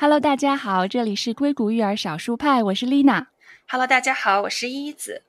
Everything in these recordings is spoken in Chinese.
Hello，大家好，这里是硅谷育儿少数派，我是丽娜。Hello，大家好，我是依依子。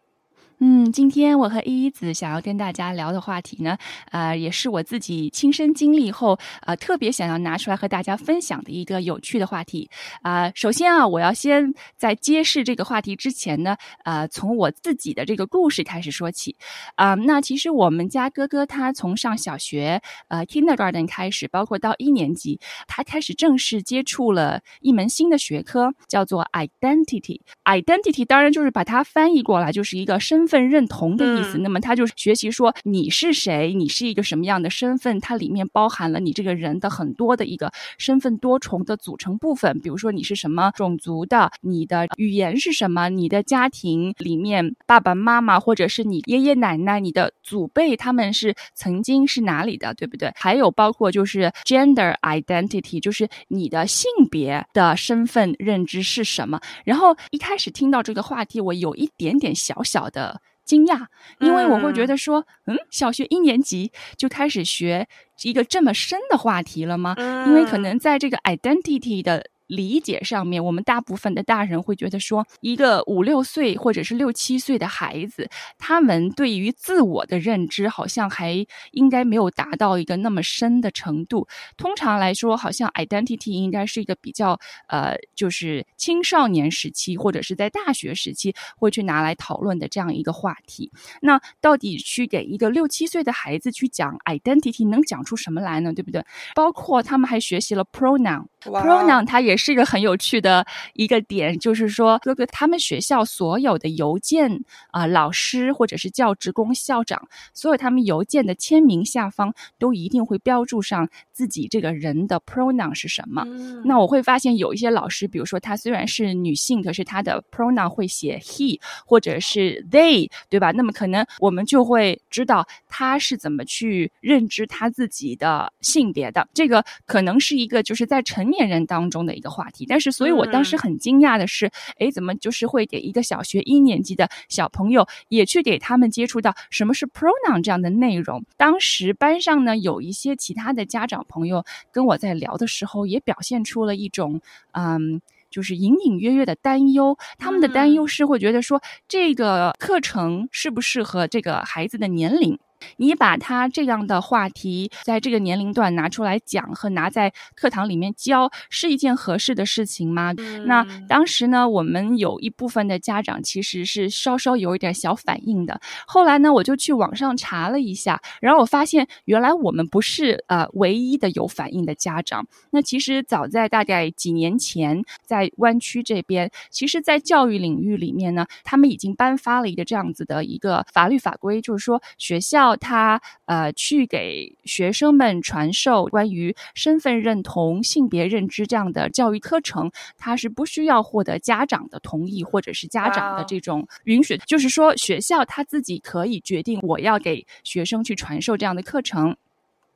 嗯，今天我和依依子想要跟大家聊的话题呢，呃，也是我自己亲身经历后，呃，特别想要拿出来和大家分享的一个有趣的话题。啊，首先啊，我要先在揭示这个话题之前呢，呃，从我自己的这个故事开始说起。啊，那其实我们家哥哥他从上小学，呃，kindergarten 开始，包括到一年级，他开始正式接触了一门新的学科，叫做 identity。identity 当然就是把它翻译过来，就是一个身。份认同的意思，那么他就学习说你是谁，你是一个什么样的身份，它里面包含了你这个人的很多的一个身份多重的组成部分。比如说你是什么种族的，你的语言是什么，你的家庭里面爸爸妈妈或者是你爷爷奶奶、你的祖辈他们是曾经是哪里的，对不对？还有包括就是 gender identity，就是你的性别的身份认知是什么。然后一开始听到这个话题，我有一点点小小的。惊讶，因为我会觉得说，嗯，小学一年级就开始学一个这么深的话题了吗？因为可能在这个 identity 的。理解上面，我们大部分的大人会觉得说，一个五六岁或者是六七岁的孩子，他们对于自我的认知好像还应该没有达到一个那么深的程度。通常来说，好像 identity 应该是一个比较呃，就是青少年时期或者是在大学时期会去拿来讨论的这样一个话题。那到底去给一个六七岁的孩子去讲 identity，能讲出什么来呢？对不对？包括他们还学习了 pronoun pronoun，pronoun 它也。是一个很有趣的一个点，就是说，哥哥他们学校所有的邮件啊，老师或者是教职工、校长，所有他们邮件的签名下方都一定会标注上自己这个人的 pronoun 是什么。那我会发现有一些老师，比如说他虽然是女性，可是他的 pronoun 会写 he 或者是 they，对吧？那么可能我们就会知道他是怎么去认知他自己的性别的。这个可能是一个就是在成年人当中的一个。话题，但是，所以我当时很惊讶的是，哎，怎么就是会给一个小学一年级的小朋友也去给他们接触到什么是 pronoun 这样的内容？当时班上呢，有一些其他的家长朋友跟我在聊的时候，也表现出了一种，嗯，就是隐隐约约的担忧。他们的担忧是会觉得说，这个课程适不适合这个孩子的年龄？你把他这样的话题在这个年龄段拿出来讲和拿在课堂里面教是一件合适的事情吗？那当时呢，我们有一部分的家长其实是稍稍有一点小反应的。后来呢，我就去网上查了一下，然后我发现原来我们不是呃唯一的有反应的家长。那其实早在大概几年前，在湾区这边，其实，在教育领域里面呢，他们已经颁发了一个这样子的一个法律法规，就是说学校。他呃，去给学生们传授关于身份认同、性别认知这样的教育课程，他是不需要获得家长的同意或者是家长的这种允许，就是说学校他自己可以决定我要给学生去传授这样的课程。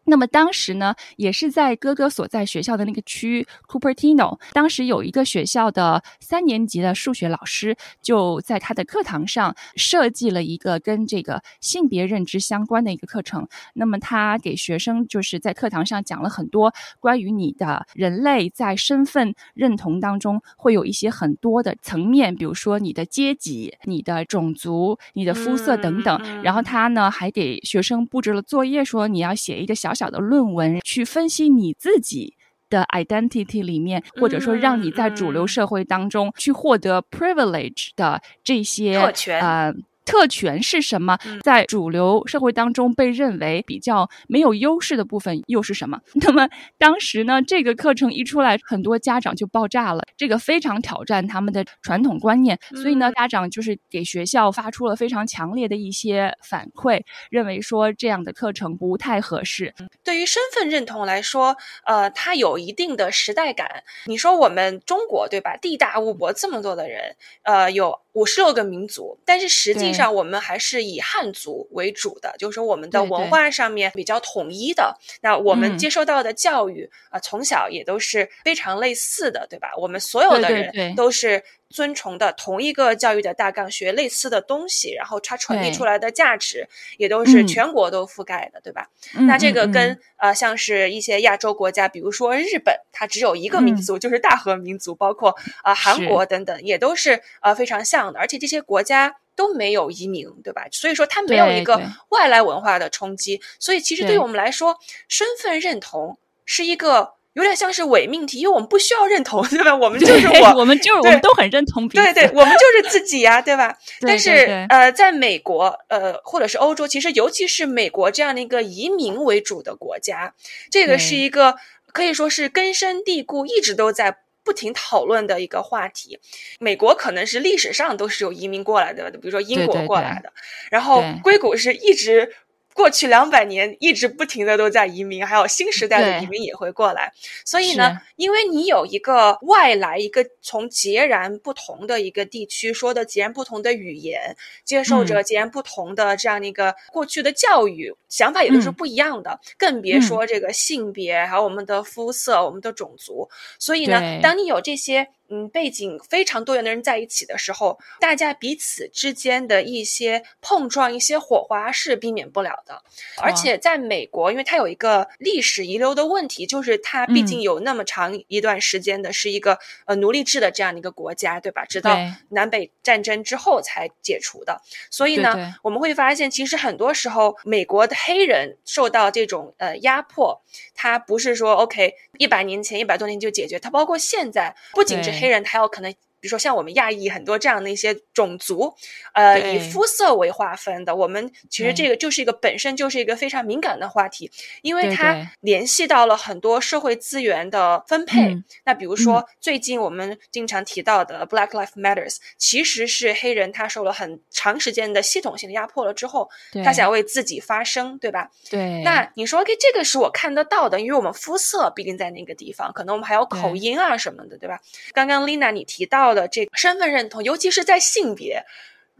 那么当时呢，也是在哥哥所在学校的那个区 Cupertino，当时有一个学校的三年级的数学老师，就在他的课堂上设计了一个跟这个性别认知相关的一个课程。那么他给学生就是在课堂上讲了很多关于你的人类在身份认同当中会有一些很多的层面，比如说你的阶级、你的种族、你的肤色等等。然后他呢还给学生布置了作业，说你要写一个小。小小的论文去分析你自己的 identity 里面，或者说让你在主流社会当中去获得 privilege 的这些特权呃。特权是什么？在主流社会当中被认为比较没有优势的部分又是什么？那么当时呢，这个课程一出来，很多家长就爆炸了，这个非常挑战他们的传统观念。所以呢，家长就是给学校发出了非常强烈的一些反馈，认为说这样的课程不太合适。对于身份认同来说，呃，它有一定的时代感。你说我们中国对吧？地大物博，这么多的人，呃，有五十六个民族，但是实际上，我们还是以汉族为主的，就是说我们的文化上面比较统一的。那我们接受到的教育啊，从小也都是非常类似的，对吧？我们所有的人都是。遵从的同一个教育的大纲，学类似的东西，然后它传递出来的价值也都是全国都覆盖的，对吧？那这个跟呃，像是一些亚洲国家，比如说日本，它只有一个民族，就是大和民族，包括啊韩国等等，也都是呃非常像的，而且这些国家。都没有移民，对吧？所以说它没有一个外来文化的冲击，所以其实对于我们来说，身份认同是一个有点像是伪命题，因为我们不需要认同，对吧？我们就是我，我们就是我们都很认同，对对，我们就是自己呀，对吧？但是呃，在美国呃，或者是欧洲，其实尤其是美国这样的一个移民为主的国家，这个是一个可以说是根深蒂固，一直都在。不停讨论的一个话题，美国可能是历史上都是有移民过来的，比如说英国过来的，然后硅谷是一直。过去两百年一直不停的都在移民，还有新时代的移民也会过来。所以呢，因为你有一个外来，一个从截然不同的一个地区说的截然不同的语言，接受着截然不同的这样的一个过去的教育，想法也都是不一样的。更别说这个性别，还有我们的肤色、我们的种族。所以呢，当你有这些。嗯，背景非常多元的人在一起的时候，大家彼此之间的一些碰撞、一些火花是避免不了的。而且在美国，因为它有一个历史遗留的问题，就是它毕竟有那么长一段时间的是一个呃奴隶制的这样的一个国家，对吧？直到南北战争之后才解除的。所以呢，我们会发现，其实很多时候美国的黑人受到这种呃压迫，它不是说 OK 一百年前、一百多年就解决，它包括现在，不仅是。黑黑人他要可能。比如说像我们亚裔很多这样的一些种族，呃，以肤色为划分的，我们其实这个就是一个本身就是一个非常敏感的话题，因为它联系到了很多社会资源的分配。那比如说最近我们经常提到的 Black Lives Matters，其实是黑人他受了很长时间的系统性的压迫了之后，他想为自己发声，对吧？对。那你说，OK，这个是我看得到的，因为我们肤色毕竟在那个地方，可能我们还有口音啊什么的，对吧？刚刚 Lina 你提到。的这个身份认同，尤其是在性别，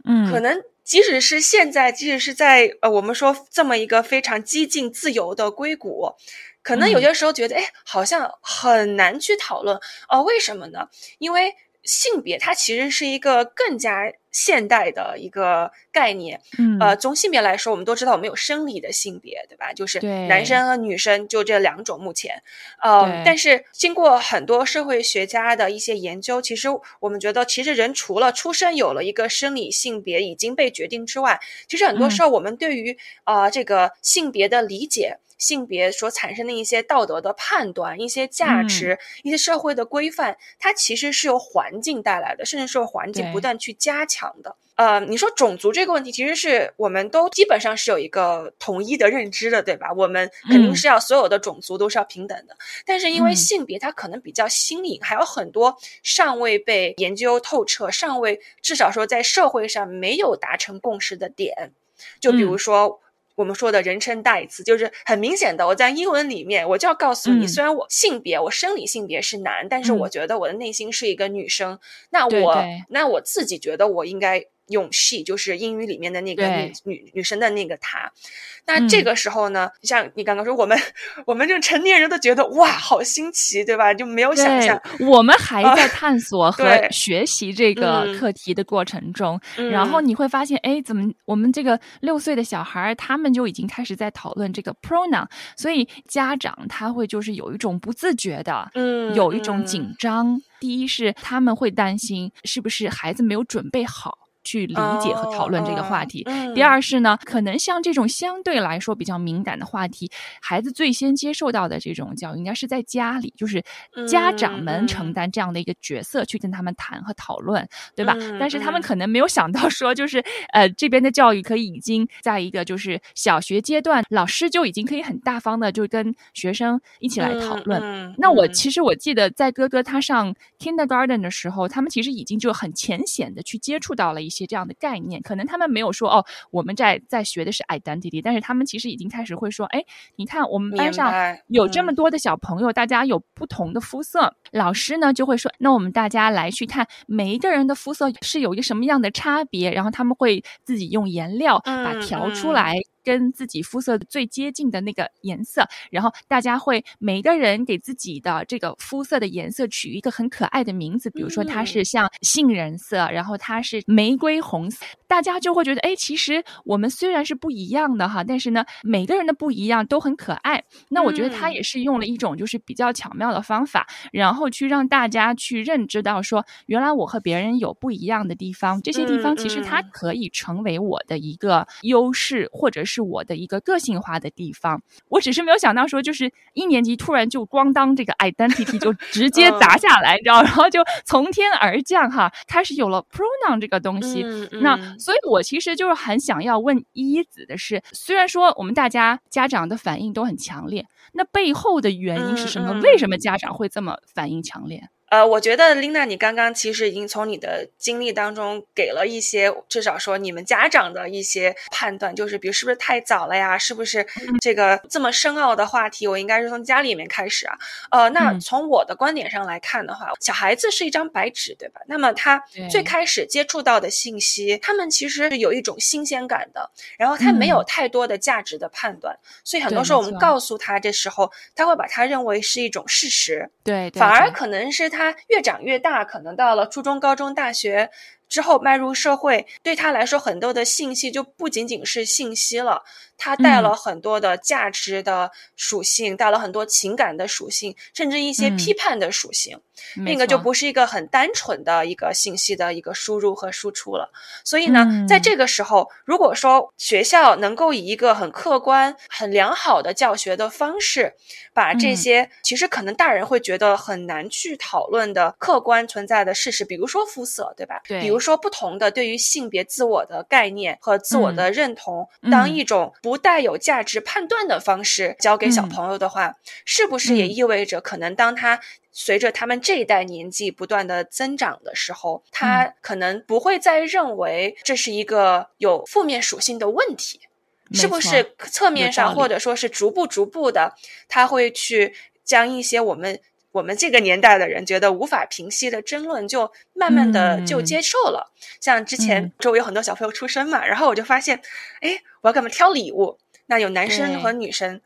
嗯，可能即使是现在，即使是在呃，我们说这么一个非常激进自由的硅谷，可能有些时候觉得，哎，好像很难去讨论，哦，为什么呢？因为性别它其实是一个更加。现代的一个概念，嗯，呃，从性别来说，我们都知道我们有生理的性别，对吧？就是男生和女生就这两种。目前，呃，但是经过很多社会学家的一些研究，其实我们觉得，其实人除了出生有了一个生理性别已经被决定之外，其实很多时候我们对于呃这个性别的理解。性别所产生的一些道德的判断、一些价值、一些社会的规范，它其实是由环境带来的，甚至是由环境不断去加强的。呃，你说种族这个问题，其实是我们都基本上是有一个统一的认知的，对吧？我们肯定是要所有的种族都是要平等的。但是因为性别它可能比较新颖，还有很多尚未被研究透彻、尚未至少说在社会上没有达成共识的点，就比如说。我们说的人称代词，就是很明显的，我在英文里面，我就要告诉你，虽然我性别，我生理性别是男，但是我觉得我的内心是一个女生。那我，那我自己觉得我应该。用 she 就是英语里面的那个女女女生的那个她，那这个时候呢，像你刚刚说，我们我们这成年人都觉得哇，好新奇，对吧？就没有想象，我们还在探索 和学习这个课题的过程中，然后你会发现，哎，怎么我们这个六岁的小孩他们就已经开始在讨论这个 pronoun，所以家长他会就是有一种不自觉的，嗯，有一种紧张。第一是他们会担心是不是孩子没有准备好。去理解和讨论这个话题。第二是呢，可能像这种相对来说比较敏感的话题，孩子最先接受到的这种教育，应该是在家里，就是家长们承担这样的一个角色去跟他们谈和讨论，对吧？但是他们可能没有想到说，就是呃，这边的教育可以已经在一个就是小学阶段，老师就已经可以很大方的就跟学生一起来讨论。那我其实我记得在哥哥他上 kindergarten 的时候，他们其实已经就很浅显的去接触到了一。些这样的概念，可能他们没有说哦，我们在在学的是 identity，但是他们其实已经开始会说，哎，你看我们班上有这么多的小朋友，大家有不同的肤色，老师呢就会说，那我们大家来去看每一个人的肤色是有一个什么样的差别，然后他们会自己用颜料把调出来。跟自己肤色最接近的那个颜色，然后大家会每个人给自己的这个肤色的颜色取一个很可爱的名字，比如说它是像杏仁色，然后它是玫瑰红色，大家就会觉得，哎，其实我们虽然是不一样的哈，但是呢，每个人的不一样都很可爱。那我觉得他也是用了一种就是比较巧妙的方法，然后去让大家去认知到说，原来我和别人有不一样的地方，这些地方其实它可以成为我的一个优势，或者是我的一个个性化的地方。我只是没有想到说，就是一年级突然就咣当这个 identity 就直接砸下来，你知道，然后就从天而降哈，开始有了 pronoun 这个东西。那所以，我其实就是很想要问依依子的是，虽然说我们大家家长的反应都很强烈，那背后的原因是什么？为什么家长会这么反应强烈？呃，我觉得琳娜，你刚刚其实已经从你的经历当中给了一些，至少说你们家长的一些判断，就是比如是不是太早了呀？是不是这个这么深奥的话题，我应该是从家里面开始啊？呃，那从我的观点上来看的话，小孩子是一张白纸，对吧？那么他最开始接触到的信息，他们其实是有一种新鲜感的，然后他没有太多的价值的判断，所以很多时候我们告诉他这时候，他会把他认为是一种事实，对，反而可能是他。他越长越大，可能到了初中、高中、大学之后，迈入社会，对他来说，很多的信息就不仅仅是信息了。它带了很多的价值的属性，带了很多情感的属性，甚至一些批判的属性。那个就不是一个很单纯的一个信息的一个输入和输出了。所以呢，在这个时候，如果说学校能够以一个很客观、很良好的教学的方式，把这些其实可能大人会觉得很难去讨论的客观存在的事实，比如说肤色，对吧？对。比如说不同的对于性别自我的概念和自我的认同，当一种。不带有价值判断的方式教给小朋友的话，是不是也意味着可能当他随着他们这一代年纪不断的增长的时候，他可能不会再认为这是一个有负面属性的问题？是不是侧面上或者说是逐步逐步的，他会去将一些我们。我们这个年代的人觉得无法平息的争论，就慢慢的就接受了。像之前周围有很多小朋友出生嘛，然后我就发现，哎，我要给他们挑礼物，那有男生和女生，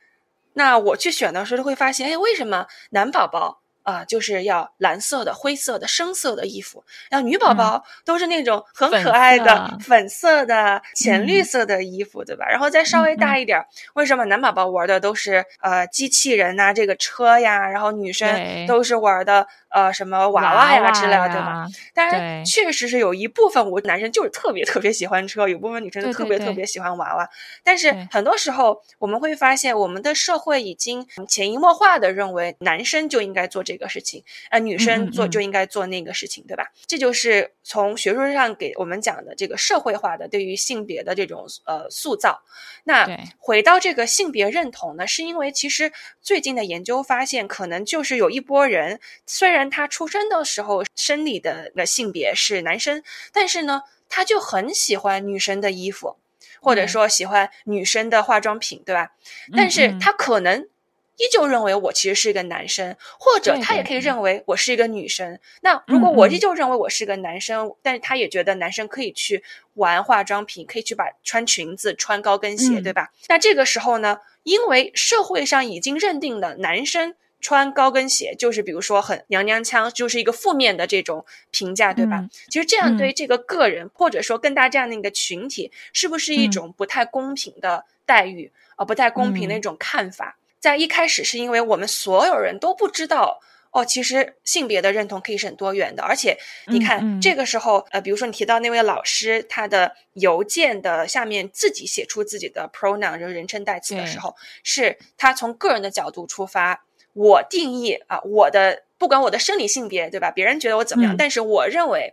那我去选的时候会发现，哎，为什么男宝宝？啊，就是要蓝色的、灰色的、深色的衣服。然后女宝宝都是那种很可爱的粉色的、浅绿色的衣服，对吧？然后再稍微大一点，为什么男宝宝玩的都是呃机器人呐、这个车呀？然后女生都是玩的。呃，什么娃娃呀之类的，对吧？但是确实是有一部分我男生就是特别特别喜欢车，有部分女生就特别特别喜欢娃娃。但是很多时候我们会发现，我们的社会已经潜移默化的认为男生就应该做这个事情，呃，女生做就应该做那个事情，对吧？这就是从学术上给我们讲的这个社会化的对于性别的这种呃塑造。那回到这个性别认同呢，是因为其实最近的研究发现，可能就是有一波人虽然。然他出生的时候生理的那性别是男生，但是呢，他就很喜欢女生的衣服，或者说喜欢女生的化妆品，对吧？但是他可能依旧认为我其实是一个男生，或者他也可以认为我是一个女生。那如果我依旧认为我是个男生，但是他也觉得男生可以去玩化妆品，可以去把穿裙子、穿高跟鞋，对吧？那这个时候呢，因为社会上已经认定了男生。穿高跟鞋就是，比如说很娘娘腔，就是一个负面的这种评价，对吧？其实这样对这个个人，或者说更大这样的一个群体，是不是一种不太公平的待遇啊？不太公平的一种看法。在一开始是因为我们所有人都不知道哦，其实性别的认同可以是很多元的。而且你看这个时候，呃，比如说你提到那位老师，他的邮件的下面自己写出自己的 pronoun，就是人称代词的时候，是他从个人的角度出发。我定义啊，我的不管我的生理性别，对吧？别人觉得我怎么样，但是我认为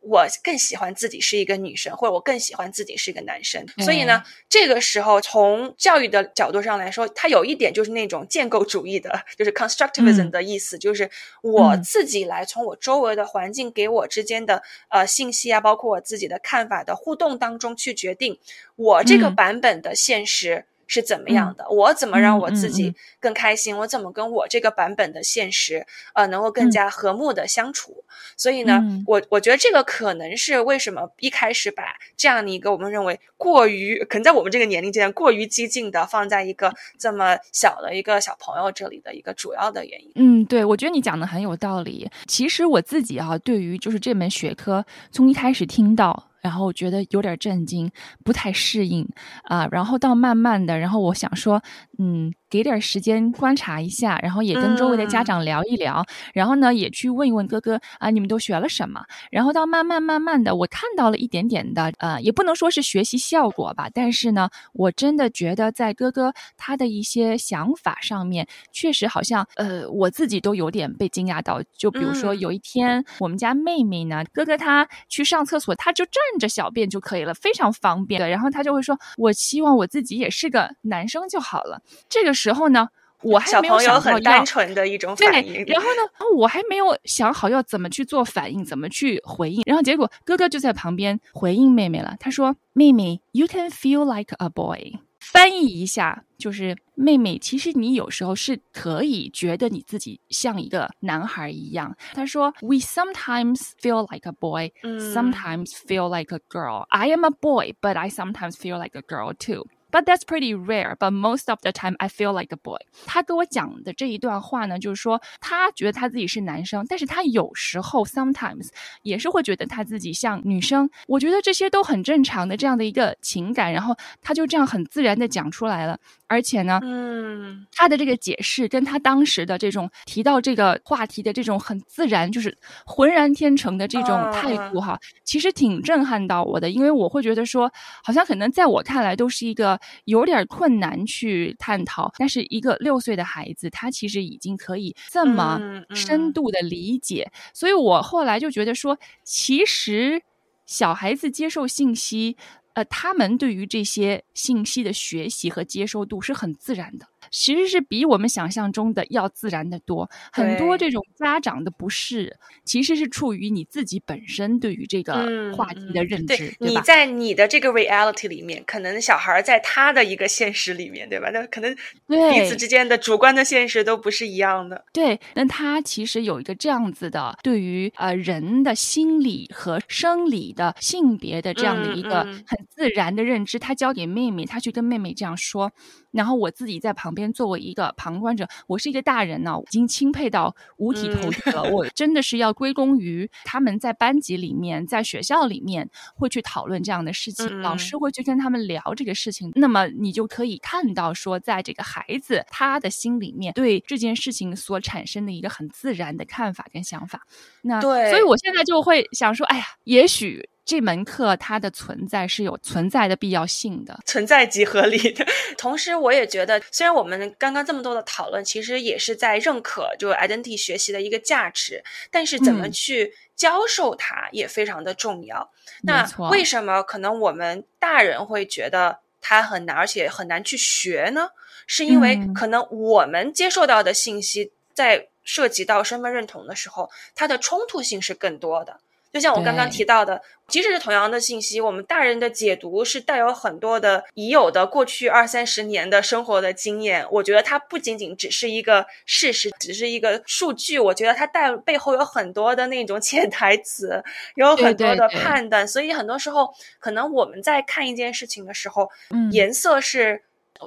我更喜欢自己是一个女生，或者我更喜欢自己是一个男生。所以呢，这个时候从教育的角度上来说，它有一点就是那种建构主义的，就是 constructivism 的意思，就是我自己来从我周围的环境给我之间的呃信息啊，包括我自己的看法的互动当中去决定我这个版本的现实。是怎么样的，我怎么让我自己更开心，我怎么跟我这个版本的现实呃能够更加和睦的相处。所以呢，我我觉得这个可能是为什么一开始把这样的一个我们认为过于可能在我们这个年龄阶段过于激进的放在一个这么小的一个小朋友这里的一个主要的原因。嗯，对，我觉得你讲的很有道理。其实我自己啊，对于就是这门学科，从一开始听到。然后我觉得有点震惊，不太适应啊。然后到慢慢的，然后我想说，嗯。给点时间观察一下，然后也跟周围的家长聊一聊，然后呢，也去问一问哥哥啊，你们都学了什么？然后到慢慢慢慢的，我看到了一点点的，呃，也不能说是学习效果吧，但是呢，我真的觉得在哥哥他的一些想法上面，确实好像，呃，我自己都有点被惊讶到。就比如说有一天，我们家妹妹呢，哥哥他去上厕所，他就站着小便就可以了，非常方便。然后他就会说，我希望我自己也是个男生就好了。这个。时候呢，我还没有想很单纯的一种反应。然后呢，我还没有想好要怎么去做反应，怎么去回应。然后结果哥哥就在旁边回应妹妹了。他说：“妹妹，you can feel like a boy。”翻译一下就是妹妹，其实你有时候是可以觉得你自己像一个男孩一样。他说：“We sometimes feel like a boy, sometimes feel like a girl. I am a boy, but I sometimes feel like a girl too.” But that's pretty rare. But most of the time, I feel like a boy. 他跟我讲的这一段话呢，就是说他觉得他自己是男生，但是他有时候 sometimes 也是会觉得他自己像女生。我觉得这些都很正常的这样的一个情感，然后他就这样很自然的讲出来了。而且呢，嗯，他的这个解释跟他当时的这种提到这个话题的这种很自然，就是浑然天成的这种态度哈，其实挺震撼到我的。因为我会觉得说，好像可能在我看来都是一个有点困难去探讨，但是一个六岁的孩子，他其实已经可以这么深度的理解。所以我后来就觉得说，其实小孩子接受信息。呃，他们对于这些信息的学习和接受度是很自然的。其实是比我们想象中的要自然的多，很多这种家长的不适，其实是处于你自己本身对于这个话题的认知，对你在你的这个 reality 里面，可能小孩在他的一个现实里面，对吧？那可能彼此之间的主观的现实都不是一样的。对，那他其实有一个这样子的对于呃人的心理和生理的性别的这样的一个很自然的认知，他交给妹妹，他去跟妹妹这样说。然后我自己在旁边作为一个旁观者，我是一个大人呢，已经钦佩到五体投地了。我真的是要归功于他们在班级里面，在学校里面会去讨论这样的事情，老师会去跟他们聊这个事情。那么你就可以看到说，在这个孩子他的心里面对这件事情所产生的一个很自然的看法跟想法。那对，所以我现在就会想说，哎呀，也许。这门课它的存在是有存在的必要性的，存在即合理的。同时，我也觉得，虽然我们刚刚这么多的讨论，其实也是在认可就 identity 学习的一个价值，但是怎么去教授它也非常的重要。那为什么可能我们大人会觉得它很难，而且很难去学呢？是因为可能我们接受到的信息，在涉及到身份认同的时候，它的冲突性是更多的。就像我刚刚提到的，即使是同样的信息，我们大人的解读是带有很多的已有的过去二三十年的生活的经验。我觉得它不仅仅只是一个事实，只是一个数据。我觉得它带背后有很多的那种 潜台词，有很多的判断。所以很多时候，可能我们在看一件事情的时候，颜色是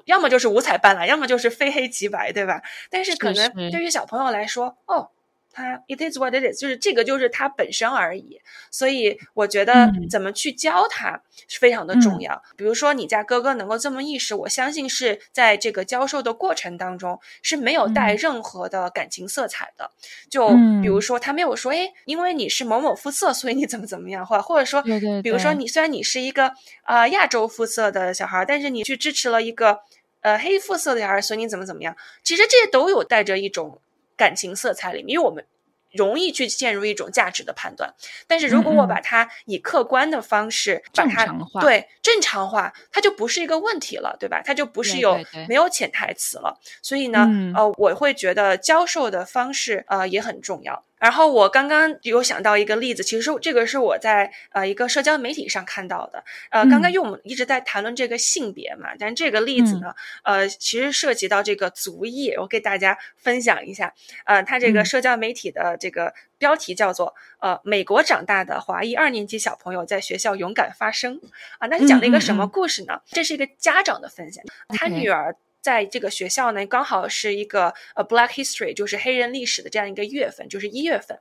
要么就是五彩斑斓，要么就是非黑即白，对吧？但是可能对于小朋友来说，哦。它 it is what it is，就是这个就是它本身而已，所以我觉得怎么去教他是非常的重要。比如说你家哥哥能够这么意识，我相信是在这个教授的过程当中是没有带任何的感情色彩的。就比如说他没有说，哎，因为你是某某肤色，所以你怎么怎么样，或或者说，比如说你虽然你是一个呃亚洲肤色的小孩，但是你去支持了一个呃黑肤色的小孩，所以你怎么怎么样？其实这些都有带着一种。感情色彩里面，因为我们容易去陷入一种价值的判断。但是如果我把它以客观的方式把它对正常化，它就不是一个问题了，对吧？它就不是有没有潜台词了。所以呢，呃，我会觉得教授的方式呃也很重要。然后我刚刚有想到一个例子，其实这个是我在呃一个社交媒体上看到的。呃，刚刚因为我们一直在谈论这个性别嘛，但这个例子呢，呃，其实涉及到这个族裔，我给大家分享一下。呃，他这个社交媒体的这个标题叫做“呃，美国长大的华裔二年级小朋友在学校勇敢发声”。啊，那是讲了一个什么故事呢？这是一个家长的分享，他女儿。在这个学校呢，刚好是一个呃 Black History，就是黑人历史的这样一个月份，就是一月份，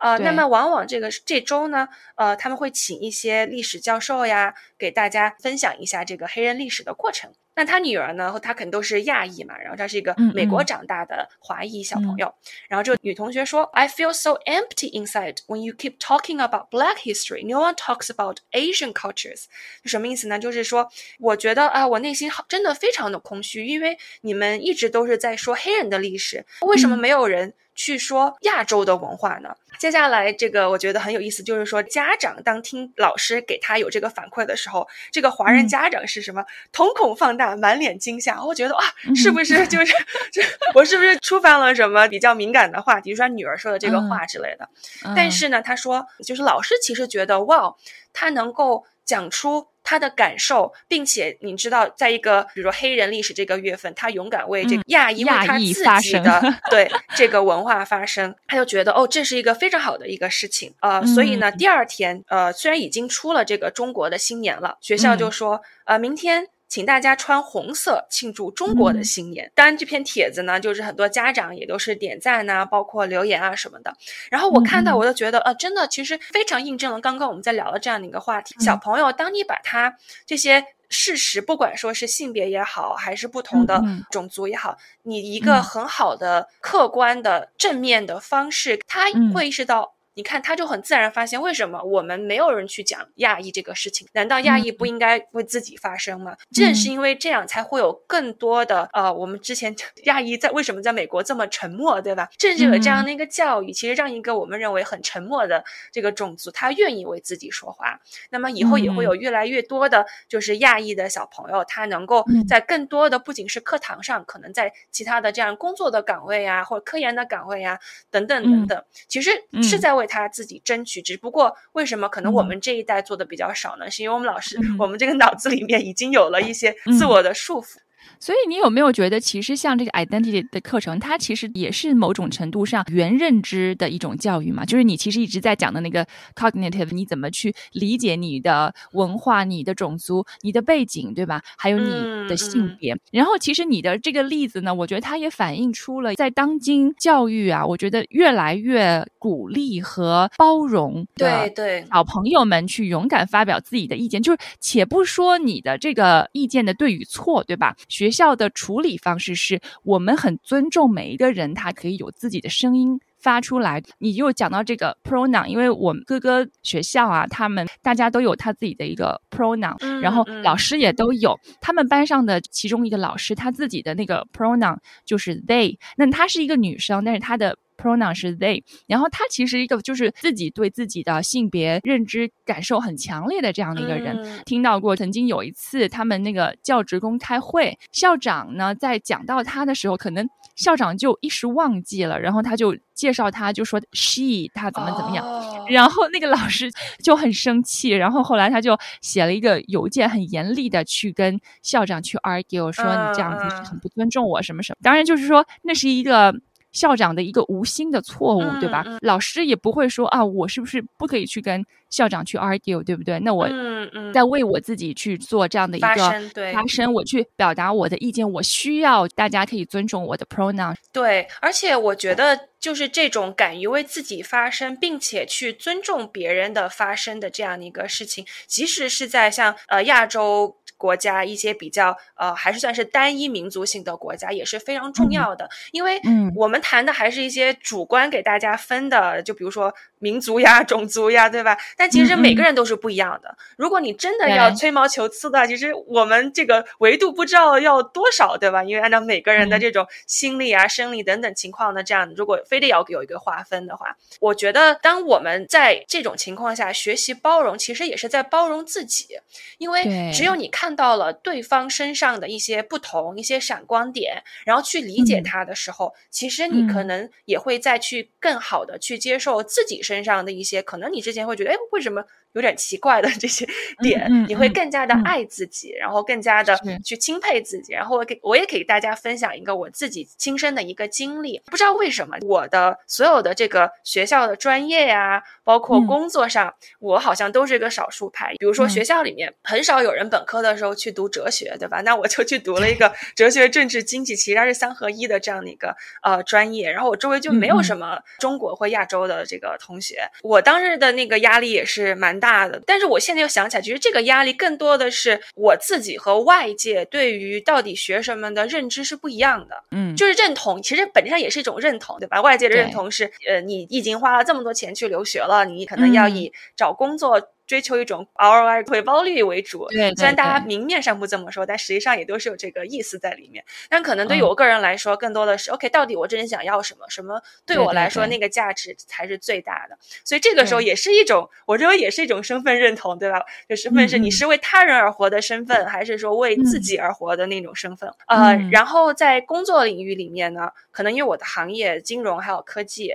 呃，那么往往这个这周呢，呃，他们会请一些历史教授呀，给大家分享一下这个黑人历史的过程。那他女儿呢？她肯定都是亚裔嘛，然后她是一个美国长大的华裔小朋友。然后这个女同学说：“I feel so empty inside when you keep talking about Black history. No one talks about Asian cultures.” 是什么意思呢？就是说，我觉得啊，我内心好真的非常的空虚，因为你们一直都是在说黑人的历史，为什么没有人？去说亚洲的文化呢？接下来这个我觉得很有意思，就是说家长当听老师给他有这个反馈的时候，这个华人家长是什么？瞳孔放大，满脸惊吓。我觉得哇，是不是就是 这我是不是触犯了什么比较敏感的话题？比如说女儿说的这个话之类的。但是呢，他说就是老师其实觉得哇，他能够讲出。他的感受，并且你知道，在一个比如说黑人历史这个月份，他勇敢为这个亚裔为他自己的对这个文化发声，他就觉得哦，这是一个非常好的一个事情呃，所以呢，第二天呃，虽然已经出了这个中国的新年了，学校就说呃，明天。请大家穿红色庆祝中国的新年。当然，这篇帖子呢，就是很多家长也都是点赞呐，包括留言啊什么的。然后我看到，我就觉得，呃，真的，其实非常印证了刚刚我们在聊的这样的一个话题。小朋友，当你把他这些事实，不管说是性别也好，还是不同的种族也好，你一个很好的、客观的、正面的方式，他会意识到。你看，他就很自然发现，为什么我们没有人去讲亚裔这个事情？难道亚裔不应该为自己发声吗？正是因为这样，才会有更多的呃，我们之前 亚裔在为什么在美国这么沉默，对吧？正是有这样的一个教育，其实让一个我们认为很沉默的这个种族，他愿意为自己说话。那么以后也会有越来越多的，就是亚裔的小朋友，他能够在更多的，不仅是课堂上，可能在其他的这样工作的岗位啊，或者科研的岗位啊，等等等等，其实是在为。他自己争取，只不过为什么可能我们这一代做的比较少呢？是因为我们老师，我们这个脑子里面已经有了一些自我的束缚。所以你有没有觉得，其实像这个 identity 的课程，它其实也是某种程度上原认知的一种教育嘛？就是你其实一直在讲的那个 cognitive，你怎么去理解你的文化、你的种族、你的背景，对吧？还有你的性别。然后其实你的这个例子呢，我觉得它也反映出了在当今教育啊，我觉得越来越鼓励和包容对对小朋友们去勇敢发表自己的意见。就是且不说你的这个意见的对与错，对吧？学校的处理方式是我们很尊重每一个人，他可以有自己的声音发出来。你又讲到这个 pronoun，因为我们各个学校啊，他们大家都有他自己的一个 pronoun，然后老师也都有。他们班上的其中一个老师，他自己的那个 pronoun 就是 they。那她是一个女生，但是她的 pronoun 是 they，然后他其实一个就是自己对自己的性别认知感受很强烈的这样的一个人。听到过曾经有一次他们那个教职工开会，校长呢在讲到他的时候，可能校长就一时忘记了，然后他就介绍他，就说 she 他怎么怎么样，然后那个老师就很生气，然后后来他就写了一个邮件，很严厉的去跟校长去 argue，说你这样子很不尊重我什么什么。当然就是说那是一个。校长的一个无心的错误，对吧？老师也不会说啊，我是不是不可以去跟校长去 argue，对不对？那我在为我自己去做这样的一个发声，我去表达我的意见，我需要大家可以尊重我的 pronoun。对，而且我觉得就是这种敢于为自己发声，并且去尊重别人的发声的这样的一个事情，即使是在像呃亚洲。国家一些比较呃，还是算是单一民族性的国家，也是非常重要的。因为我们谈的还是一些主观给大家分的，就比如说民族呀、种族呀，对吧？但其实每个人都是不一样的。如果你真的要吹毛求疵的，其实我们这个维度不知道要多少，对吧？因为按照每个人的这种心理啊、生理等等情况的这样，如果非得要有一个划分的话，我觉得当我们在这种情况下学习包容，其实也是在包容自己，因为只有你看。看到了对方身上的一些不同、一些闪光点，然后去理解他的时候，其实你可能也会再去更好的去接受自己身上的一些，可能你之前会觉得，哎，为什么？有点奇怪的这些点，你会更加的爱自己，然后更加的去钦佩自己。然后我给我也给大家分享一个我自己亲身的一个经历。不知道为什么，我的所有的这个学校的专业呀，包括工作上，我好像都是一个少数派。比如说学校里面很少有人本科的时候去读哲学，对吧？那我就去读了一个哲学、政治、经济，其实它是三合一的这样的一个呃专业。然后我周围就没有什么中国或亚洲的这个同学。我当时的那个压力也是蛮大。大的，但是我现在又想起来，其实这个压力更多的是我自己和外界对于到底学什么的认知是不一样的。嗯，就是认同，其实本质上也是一种认同，对吧？外界的认同是，呃，你已经花了这么多钱去留学了，你可能要以找工作。追求一种 ROI 回报率为主，对，虽然大家明面上不这么说，但实际上也都是有这个意思在里面。但可能对于我个人来说，更多的是 OK，到底我真正想要什么？什么对我来说那个价值才是最大的？所以这个时候也是一种，我认为也是一种身份认同，对吧？就身份是你是为他人而活的身份，还是说为自己而活的那种身份？呃，然后在工作领域里面呢，可能因为我的行业金融还有科技。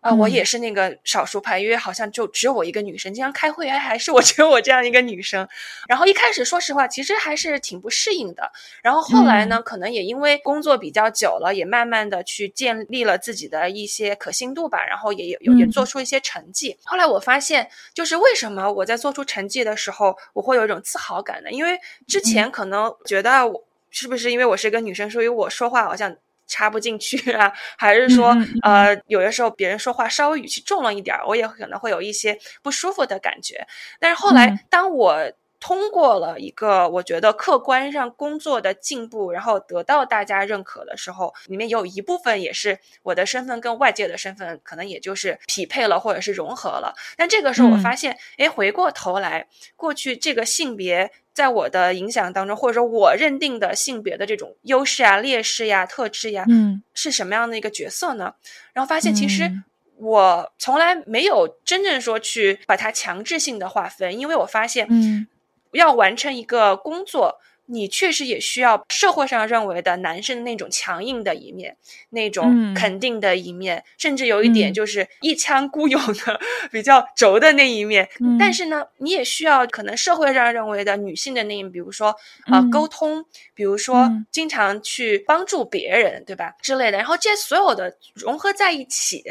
啊，我也是那个少数派，因为好像就只有我一个女生，经常开会，哎，还是我 只有我这样一个女生。然后一开始说实话，其实还是挺不适应的。然后后来呢，可能也因为工作比较久了，也慢慢的去建立了自己的一些可信度吧。然后也有也做出一些成绩。后来我发现，就是为什么我在做出成绩的时候，我会有一种自豪感呢？因为之前可能觉得我是不是因为我是一个女生，所以我说话好像。插不进去啊，还是说，呃，有的时候别人说话稍微语气重了一点儿，我也可能会有一些不舒服的感觉。但是后来，当我通过了一个我觉得客观上工作的进步，然后得到大家认可的时候，里面有一部分也是我的身份跟外界的身份可能也就是匹配了，或者是融合了。但这个时候我发现，哎，回过头来，过去这个性别。在我的影响当中，或者说我认定的性别的这种优势啊、劣势呀、特质呀，嗯，是什么样的一个角色呢？然后发现，其实我从来没有真正说去把它强制性的划分，因为我发现，嗯，要完成一个工作。你确实也需要社会上认为的男生的那种强硬的一面，那种肯定的一面，甚至有一点就是一腔孤勇的、比较轴的那一面。但是呢，你也需要可能社会上认为的女性的那一面，比如说啊沟通，比如说经常去帮助别人，对吧之类的。然后这些所有的融合在一起。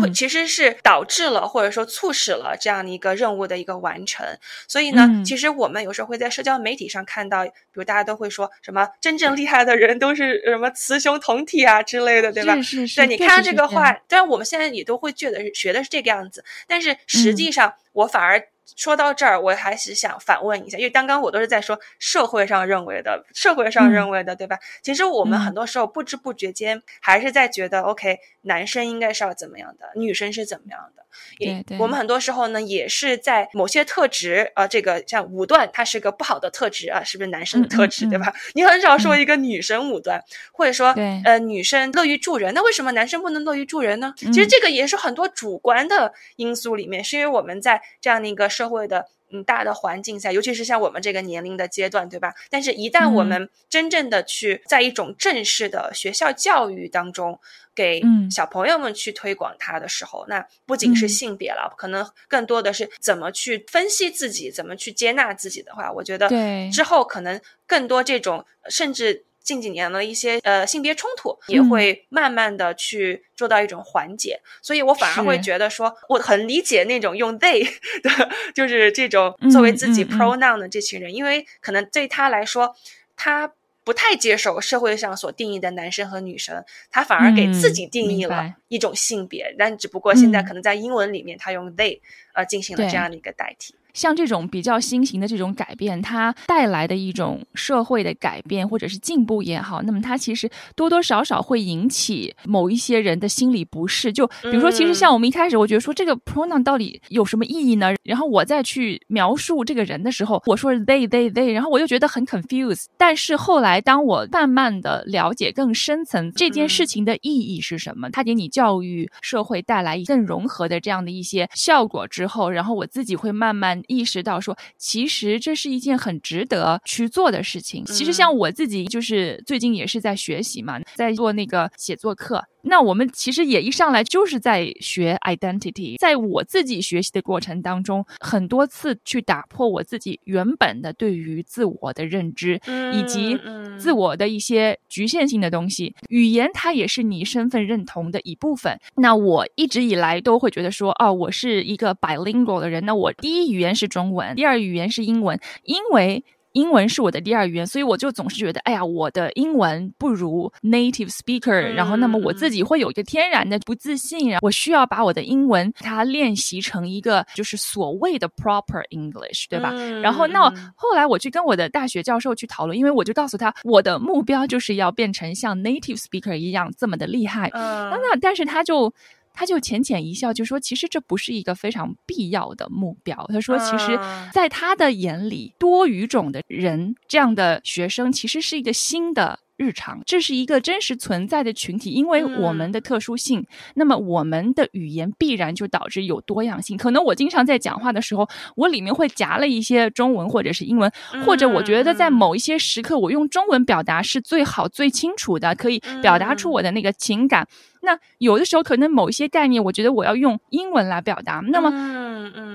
会其实是导致了或者说促使了这样的一个任务的一个完成，所以呢，其实我们有时候会在社交媒体上看到，比如大家都会说什么真正厉害的人都是什么雌雄同体啊之类的，对吧？是是。对，你看到这个话，当然我们现在也都会觉得学的是这个样子，但是实际上我反而。说到这儿，我还是想反问一下，因为刚刚我都是在说社会上认为的，社会上认为的，对吧？其实我们很多时候不知不觉间还是在觉得，OK，男生应该是要怎么样的，女生是怎么样的。对对。我们很多时候呢，也是在某些特质，呃，这个像武断，它是个不好的特质啊，是不是男生的特质，对吧？你很少说一个女生武断，或者说，呃，女生乐于助人，那为什么男生不能乐于助人呢？其实这个也是很多主观的因素里面，是因为我们在这样的一个。社会的嗯大的环境下，尤其是像我们这个年龄的阶段，对吧？但是，一旦我们真正的去在一种正式的学校教育当中，给小朋友们去推广它的时候，那不仅是性别了，可能更多的是怎么去分析自己，怎么去接纳自己的话，我觉得之后可能更多这种甚至。近几年的一些呃性别冲突也会慢慢的去做到一种缓解，所以我反而会觉得说，我很理解那种用 they 的，就是这种作为自己 pronoun 的这群人，因为可能对他来说，他不太接受社会上所定义的男生和女生，他反而给自己定义了一种性别，但只不过现在可能在英文里面他用 they 呃进行了这样的一个代替。像这种比较新型的这种改变，它带来的一种社会的改变或者是进步也好，那么它其实多多少少会引起某一些人的心理不适。就比如说，其实像我们一开始，我觉得说这个 pronoun 到底有什么意义呢？然后我再去描述这个人的时候，我说 they they they，然后我就觉得很 confused。但是后来，当我慢慢的了解更深层这件事情的意义是什么，它给你教育社会带来更融合的这样的一些效果之后，然后我自己会慢慢。意识到说，其实这是一件很值得去做的事情。其实像我自己，就是最近也是在学习嘛，在做那个写作课。那我们其实也一上来就是在学 identity，在我自己学习的过程当中，很多次去打破我自己原本的对于自我的认知，以及自我的一些局限性的东西。语言它也是你身份认同的一部分。那我一直以来都会觉得说，哦，我是一个 bilingual 的人。那我第一语言是中文，第二语言是英文，因为。英文是我的第二语言，所以我就总是觉得，哎呀，我的英文不如 native speaker，然后那么我自己会有一个天然的不自信，我需要把我的英文它练习成一个就是所谓的 proper English，对吧？然后那后来我去跟我的大学教授去讨论，因为我就告诉他，我的目标就是要变成像 native speaker 一样这么的厉害。那那但是他就。他就浅浅一笑，就说：“其实这不是一个非常必要的目标。”他说：“其实，在他的眼里，多语种的人这样的学生，其实是一个新的。”日常，这是一个真实存在的群体，因为我们的特殊性，那么我们的语言必然就导致有多样性。可能我经常在讲话的时候，我里面会夹了一些中文或者是英文，或者我觉得在某一些时刻，我用中文表达是最好、最清楚的，可以表达出我的那个情感。那有的时候可能某一些概念，我觉得我要用英文来表达。那么，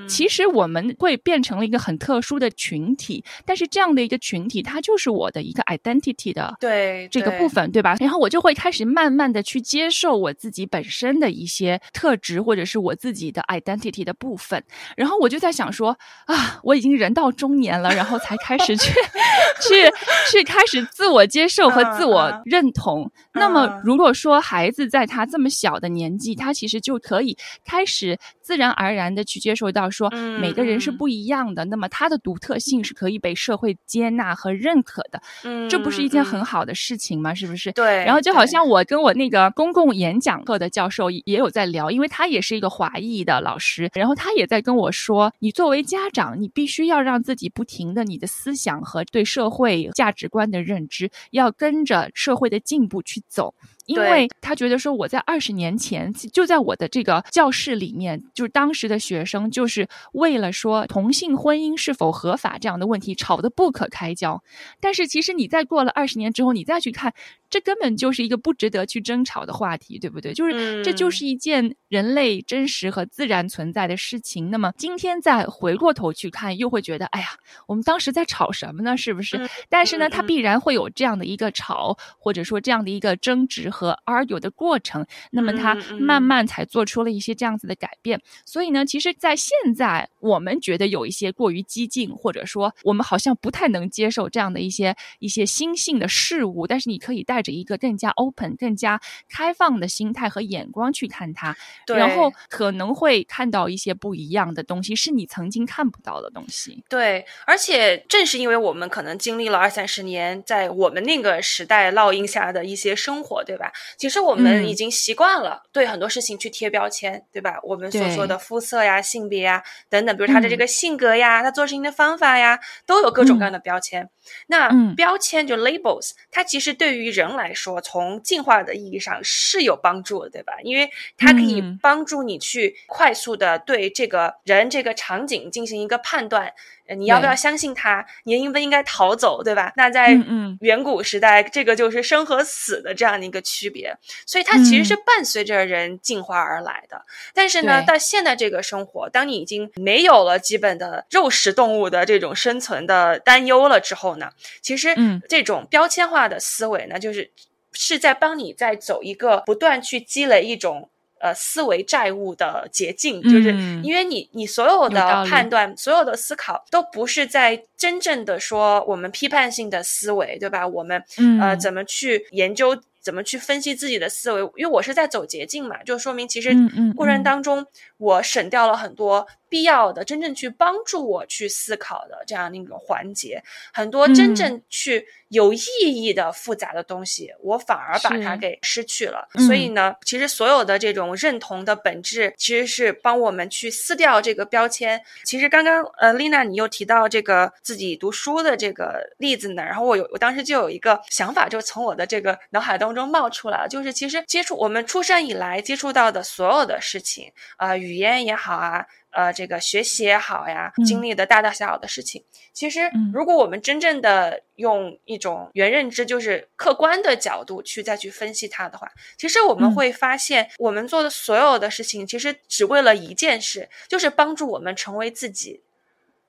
其实我们会变成了一个很特殊的群体，但是这样的一个群体，它就是我的一个 identity 的。对。这个部分对吧？然后我就会开始慢慢的去接受我自己本身的一些特质，或者是我自己的 identity 的部分。然后我就在想说啊，我已经人到中年了，然后才开始去 去去开始自我接受和自我认同。那么如果说孩子在他这么小的年纪，他其实就可以开始自然而然的去接受到说，每个人是不一样的，那么他的独特性是可以被社会接纳和认可的。嗯，这不是一件很好的。事情吗，是不是？对。然后就好像我跟我那个公共演讲课的教授也有在聊，因为他也是一个华裔的老师，然后他也在跟我说，你作为家长，你必须要让自己不停的你的思想和对社会价值观的认知要跟着社会的进步去走。因为他觉得说，我在二十年前就在我的这个教室里面，就是当时的学生，就是为了说同性婚姻是否合法这样的问题吵得不可开交。但是其实你再过了二十年之后，你再去看。这根本就是一个不值得去争吵的话题，对不对？就是这就是一件人类真实和自然存在的事情。那么今天再回过头去看，又会觉得，哎呀，我们当时在吵什么呢？是不是？但是呢，它必然会有这样的一个吵，或者说这样的一个争执和 argue 的过程。那么它慢慢才做出了一些这样子的改变。所以呢，其实，在现在我们觉得有一些过于激进，或者说我们好像不太能接受这样的一些一些新兴的事物，但是你可以带。带着一个更加 open、更加开放的心态和眼光去看它，然后可能会看到一些不一样的东西，是你曾经看不到的东西。对，而且正是因为我们可能经历了二三十年在我们那个时代烙印下的一些生活，对吧？其实我们已经习惯了对很多事情去贴标签，对吧？我们所说的肤色呀、性别呀等等，比如他的这个性格呀、他做事情的方法呀，都有各种各样的标签。那标签就 labels，它其实对于人。来说，从进化的意义上是有帮助的，对吧？因为它可以帮助你去快速的对这个人、这个场景进行一个判断。你要不要相信他？你应不应该逃走，对吧？那在远古时代，这个就是生和死的这样的一个区别，所以它其实是伴随着人进化而来的。但是呢，到现在这个生活，当你已经没有了基本的肉食动物的这种生存的担忧了之后呢，其实这种标签化的思维呢，就是是在帮你在走一个不断去积累一种。呃，思维债务的捷径，就是因为你你所有的判断、所有的思考，都不是在真正的说我们批判性的思维，对吧？我们呃怎么去研究？怎么去分析自己的思维？因为我是在走捷径嘛，就说明其实过程当中我省掉了很多必要的、真正去帮助我去思考的这样的一种环节，很多真正去有意义的复杂的东西，我反而把它给失去了。所以呢，其实所有的这种认同的本质，其实是帮我们去撕掉这个标签。其实刚刚呃，丽娜你又提到这个自己读书的这个例子呢，然后我有我当时就有一个想法，就从我的这个脑海当中。冒出来了，就是其实接触我们出生以来接触到的所有的事情啊，语语言也好啊，呃，这个学习也好呀，嗯经历的大大小小的事情。其实嗯，如果我们真正的用一种原认知，就是客观的角度去再去分析它的话，其实我们嗯会发现，我们做的所有的事情，其实只为了一件事，就是帮助我们成为自己。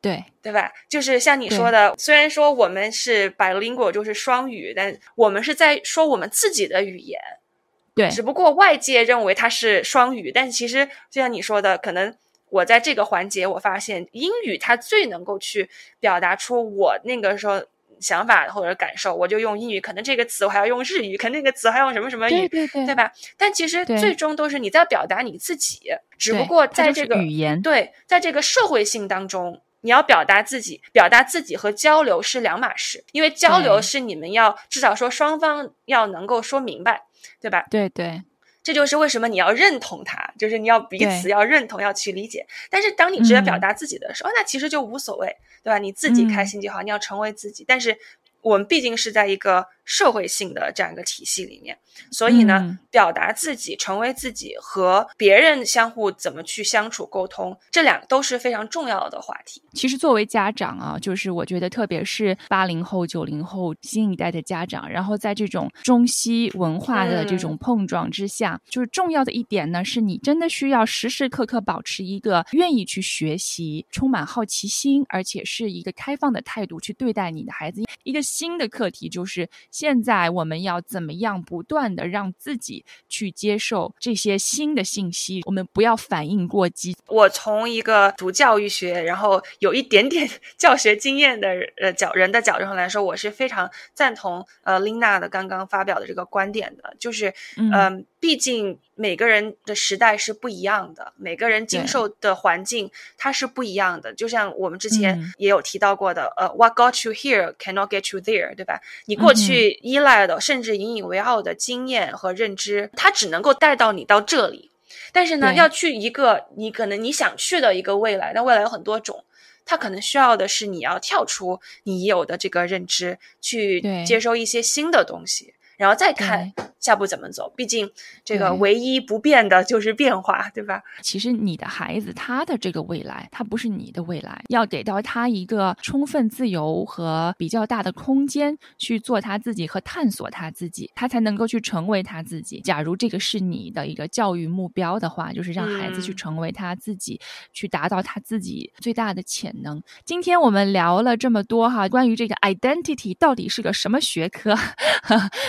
对，对吧？就是像你说的，虽然说我们是 bilingual，就是双语，但我们是在说我们自己的语言。对，只不过外界认为它是双语，但其实就像你说的，可能我在这个环节，我发现英语它最能够去表达出我那个时候想法或者感受，我就用英语。可能这个词我还要用日语，可能那个词还用什么什么语，对对对，对吧？但其实最终都是你在表达你自己，只不过在这个语言，对，在这个社会性当中，你要表达自己，表达自己和交流是两码事，因为交流是你们要至少说双方要能够说明白，对吧？对对这就是为什么你要认同它，就是你要彼此要认同，要去理解。但是当你直接表嗯达自己的时候，那其实就无所谓，对吧？你自己开嗯心就好，你要成为自己。但是我们毕竟是在一个社会性的这样一个体系里面，所以呢，嗯表达自己、成为自己和别人相互怎么去相处沟通，这两个都是非常重要的话题。其实作为家长啊，就是我觉得，特别是八零后、九零后新一代的家长，然后在这种中西文化的这种碰撞之下，就是重要的一点呢，是你真的需要时时刻刻保持一个愿意去学习、充满好奇心，而且是一个开放的态度去对待你的孩子。一个新的课题就是，现在我们要怎么样不断的让自己去接受这些新的信息，我们不要反应过激。我从一个读教育学，然后有一点点 教学经验的呃角人的角度上来说，我是非常赞同呃 Lina 的刚刚发表的这个观点的，就是嗯嗯、毕竟每个人的时代是不一样的，每个人经受的环境它是不一样的。就像我们之前嗯也有提到过的，呃，What got you here cannot get you there，对吧？你过去依赖的，甚至引以为傲的经验和认知，它只能够带到你到这里。但是呢，要去一个你可能你想去的一个未来，那未来有很多种，它可能需要的是你要跳出你已有的这个认知，去接收一些新的东西，然后再看下步怎么走。毕竟这个唯一不变的就是变化，对吧？其实你的孩子他的这个未来，他不是你的未来，要给到他一个充分自由和比较大的空间去做他自己和探索他自己，他才能够去成为他自己。假如这个是你的一个教育目标的话，就是让孩子去嗯成为他自己，去达到他自己最大的潜能。今天我们聊了这么多哈，关于这个 identity 到底是个什么学科？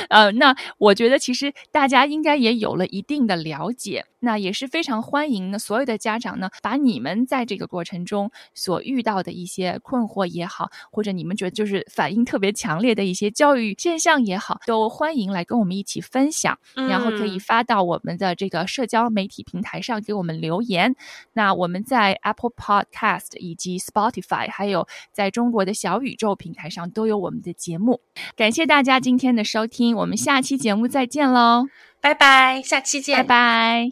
呃，那我觉得其实大家应该也有了一定的了解，那也是非常欢迎呢，所有的家长呢，把你们在这个过程中所遇到的一些困惑也好，或者你们觉得就是反应特别强烈的一些教育现象也好，都欢迎来跟我们一起分享，然后可以嗯发到我们的这个社交媒体平台上给我们留言。那我们在 Apple Podcast 以及 Spotify，还有在中国的小宇宙平台上都有我们的节目。感谢大家今天的收听，我们下期节目再见喽，拜拜，下期见，拜拜。